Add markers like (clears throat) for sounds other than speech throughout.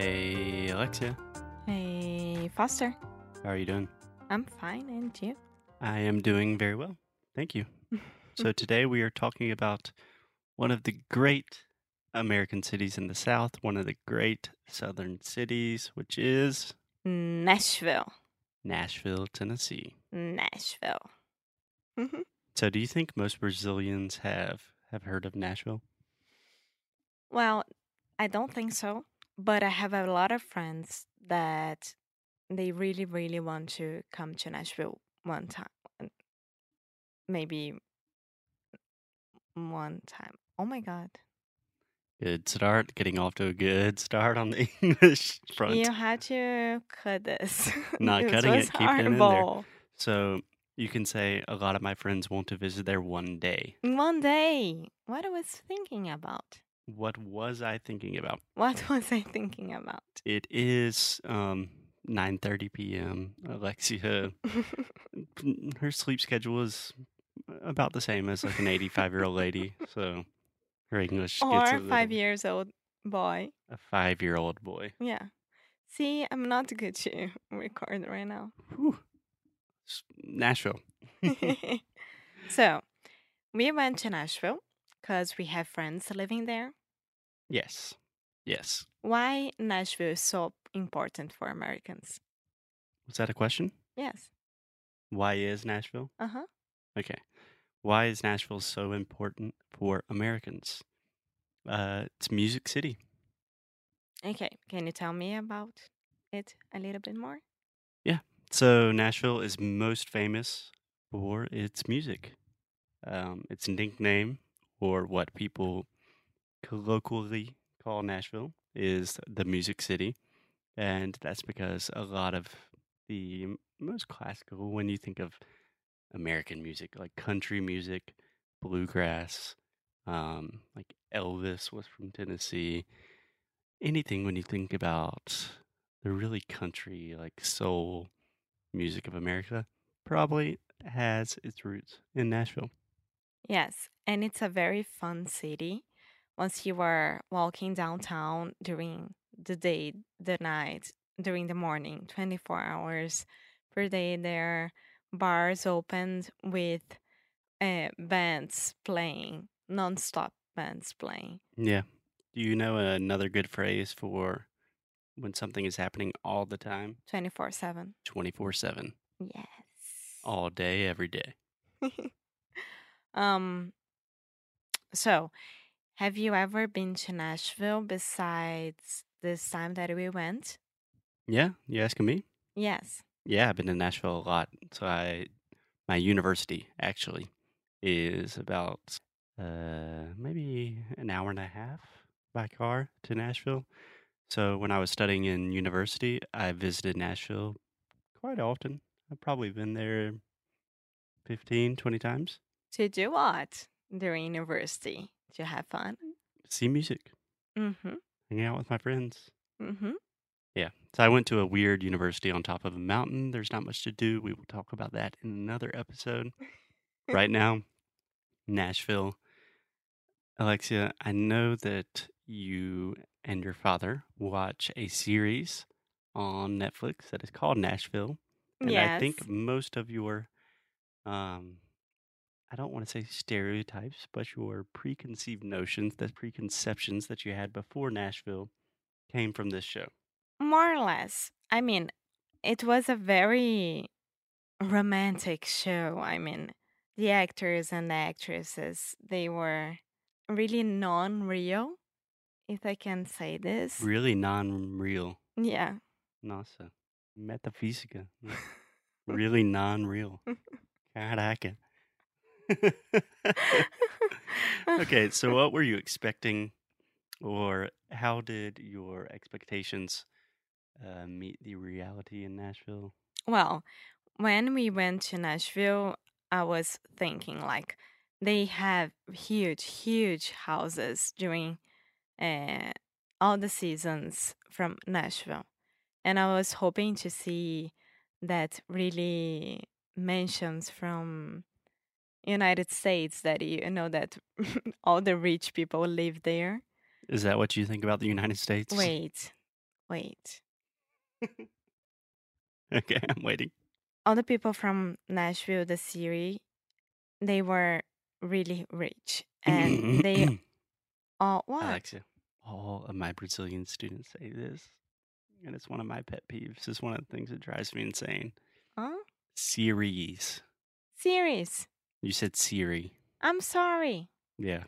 Hey, Alexia, Hey, Foster. how are you doing? I'm fine, and you? I am doing very well. Thank you. (laughs) So, today we are talking about one of the great American cities in the South, one of the great southern cities, which is Nashville. Nashville, Tennessee. Nashville. Mhm. So, do you think most Brazilians have have heard of Nashville? well, I don't think so, but I have a lot of friends that they really, really want to come to Nashville one time. Maybe one time. Oh my God. Good start, getting off to a good start on the (laughs) English front. You had to cut this. (laughs) Not This cutting it, keeping it in there. So, you can say a lot of my friends want to visit there one day. One day. What I was thinking about. What was I thinking about? What (laughs) was I thinking about? It is um 9:30 p.m. Alexia, her sleep schedule is about the same as like an 85 year old lady, so her English or gets a five years old boy. a five year old boy. Yeah. See, I'm not good to (laughs) record right now. Whew. Nashville. (laughs) so, we went to Nashville because we have friends living there. Yes, yes. Why Nashville is so important for Americans? Was that a question? Yes. Why is Nashville? Uh huh. Okay. Why is Nashville so important for Americans? Uh, it's Music City. Okay. Can you tell me about it a little bit more? Yeah. So Nashville is most famous for its music. Um, its nickname, or what people colloquially call Nashville, is the Music City, and that's because a lot of the most classical, when you think of American music, like country music, bluegrass, um, like Elvis was from Tennessee. Anything when you think about the really country, like soul music of America probably has its roots in Nashville. Yes, and it's a very fun city. Once you were walking downtown during the day, the night, during the morning, 24 hours per day, there bars opened with uh, bands playing, non-stop bands playing. Yeah. Do you know another good phrase for when something is happening all the time? 24 7. 24 7. Yes. All day, every day. (laughs) um, so, have you ever been to Nashville besides this time that we went? Yeah. You asking me? Yes. Yeah, I've been to Nashville a lot. So I, my university actually is about uh, maybe an hour and a half by car to Nashville. So when I was studying in university, I visited Nashville quite often. I've probably been there 15, 20 times. To do what during university? To have fun? See music, Mm-hmm. hang out with my friends. Mm-hmm. Yeah. So I went to a weird university on top of a mountain. There's not much to do. We will talk about that in another episode. (laughs) right now, Nashville. Alexia, I know that you and your father watch a series on Netflix that is called Nashville. And yes. I think most of your um I don't want to say stereotypes, but your preconceived notions, the preconceptions that you had before Nashville came from this show. more or less. I mean, it was a very romantic show. I mean, the actors and the actresses, they were really non-real, if I can say this. Really non-real. Yeah. Nossa. Metafísica. (laughs) really non-real. (laughs) Caraca. Okay, (laughs) so what were you expecting Or how did your expectations uh, meet the reality in Nashville? Well, when we went to Nashville, I was thinking like they have huge, huge houses during uh, all the seasons from Nashville. And I was hoping to see that really mansions from United States that you know that (laughs) all the rich people live there. Is that what you think about the United States? Wait, wait. (laughs) Okay, I'm waiting. All the people from Nashville, the city, they were really rich, and they (clears throat) all what? Alexia, all of my Brazilian students say this, and it's one of my pet peeves. It's one of the things that drives me insane. Huh? Series. Series. You said Siri. I'm sorry. Yeah.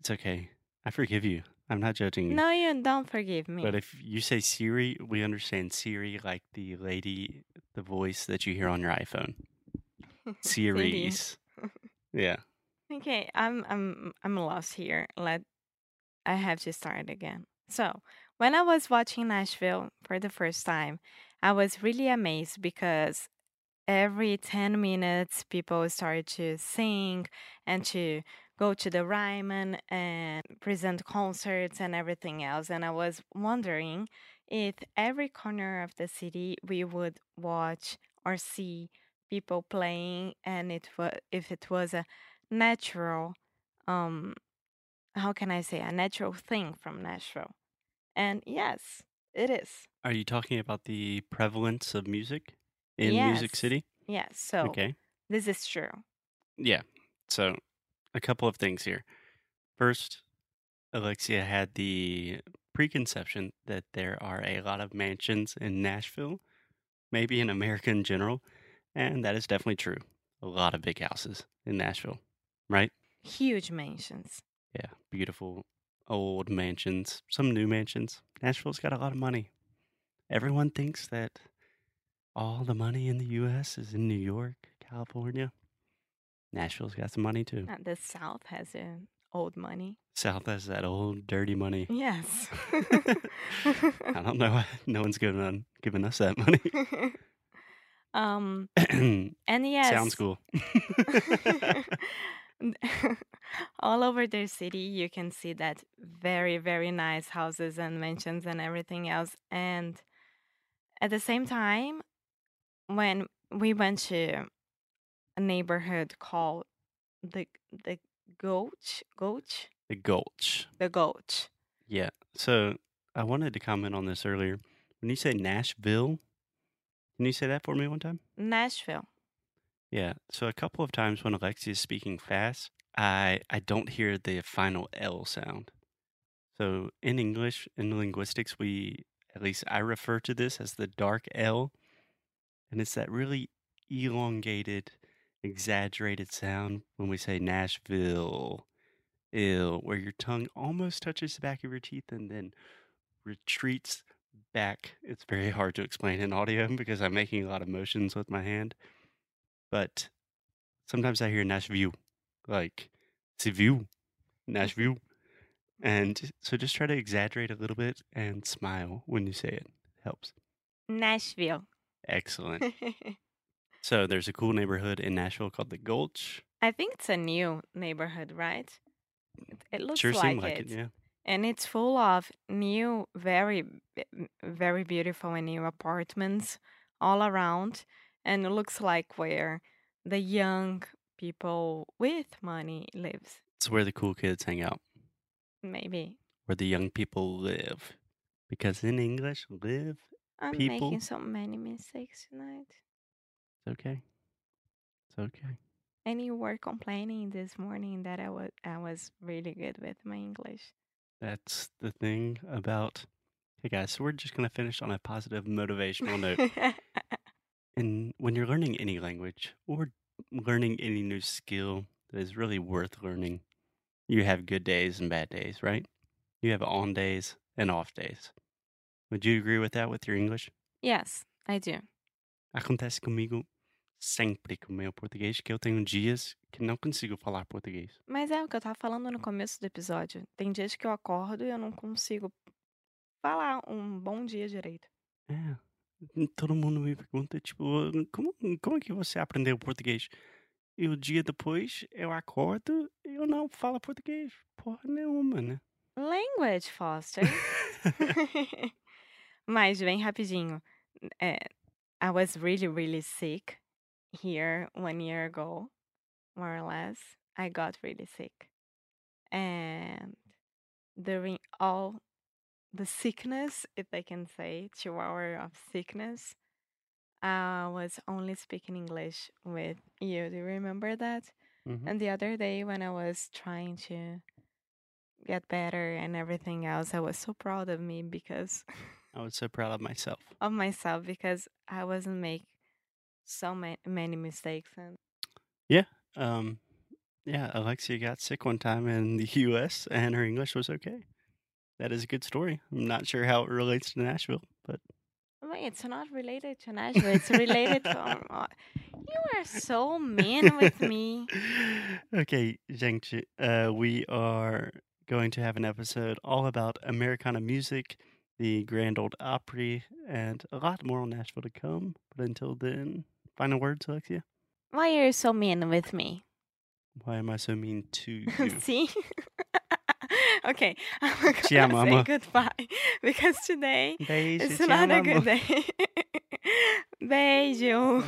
It's okay. I forgive you. I'm not judging you. No, you don't forgive me. But if you say Siri, we understand Siri like the lady, the voice that you hear on your iPhone. (laughs) Series. yeah. Okay, I'm I'm I'm lost here. Let I have to start again. So, when I was watching Nashville for the first time, I was really amazed because every 10 minutes people started to sing and to go to the Ryman and present concerts and everything else. And I was wondering if every corner of the city we would watch or see people playing and it was if it was a natural um how can I say a natural thing from Nashville. And yes, it is. Are you talking about the prevalence of music in Music City? Yes. So Okay. this is true. Yeah. So, a couple of things here. First, Alexia had the preconception that there are a lot of mansions in Nashville, maybe in America in general, and that is definitely true. A lot of big houses in Nashville, right? Huge mansions. Yeah, beautiful old mansions, some new mansions. Nashville's got a lot of money. Everyone thinks that all the money in the US is in New York, California. Nashville's got some money too. Uh, The South has uh, old money. South has that old dirty money. Yes. (laughs) I don't know. why No one's giving on giving us that money. (laughs) um and (clears throat) yes Sounds cool. (laughs) all over their city you can see that very very nice houses and mansions and everything else and at the same time when we went to a neighborhood called the the Gulch Gulch the Gulch. the Gulch Yeah. So I wanted to comment on this earlier. When you say Nashville, can you say that for me one time? Nashville Yeah. So a couple of times when Alexia is speaking fast, I I don't hear the final L sound. So in English, in linguistics, we at least I refer to this as the dark L, and it's that really elongated, exaggerated sound when we say Nashville, ill, where your tongue almost touches the back of your teeth and then retreats back. It's very hard to explain in audio (laughs) because I'm making a lot of motions with my hand but sometimes I hear Nashville, like Seville, mm-hmm. Nashville. And so just try to exaggerate a little bit and smile when you say it. Helps. Nashville Excellent. (laughs) so there's a cool neighborhood in Nashville called the Gulch. I think it's a new neighborhood, right? It, it looks sure like, like it. it, yeah. And it's full of new, very, very beautiful and new apartments all around. And it looks like where the young people with money lives. It's where the cool kids hang out, Maybe. where the young people live. Because in English, live, I'm People- making so many mistakes tonight. it's okay. It's okay. And you were complaining this morning that I was I was really good with my English. That's the thing about. Hey guys, so we're just going to finish on a positive motivational note. (laughs) And when you're learning any language or learning any new skill that is really worth learning, you have good days and bad days, right? You have on days and off days. Would you agree with that with your English? yes, I do. Acontece comigo sempre com o meu português, que eu tenho dias que não consigo falar português. Mas é o que eu tava falando no começo do episódio. Tem dias que eu acordo e eu não consigo falar um bom dia direito. É. Todo mundo me pergunta, tipo, como, como é que você aprendeu português? E o dia depois eu acordo e eu não falo português. Porra nenhuma, né? Language, Foster. (laughs) (laughs) Mas, bem rapidinho. É, I was really, really sick here one year ago, more or less. I got really sick. And during all the sickness, if I can say, two hours of sickness, I was only speaking English with you. Do you remember that? Mhm. And the other day, when I was trying to get better and everything else, I was so proud of me because (laughs) I was so proud of myself. of myself because I wasn't make so many many mistakes and Yeah. Um, yeah, Alexia got sick one time in the (laughs) U.S. and her English was okay. That is a good story. I'm not sure how it relates to Nashville, but Wait, it's not related to Nashville. It's related to. (laughs) um, you are so mean with me. (laughs) okay, gente, uh, we are going to have an episode all about Americana music, the Grand Ole Opry, and a lot more on Nashville to come. But until then, final words, Alexia. Why are you so mean with me? Why am I so mean to (laughs) you? See? (laughs) okay, (laughs) I'm gonna say goodbye because today Beijo, it's not a good day. Beijo.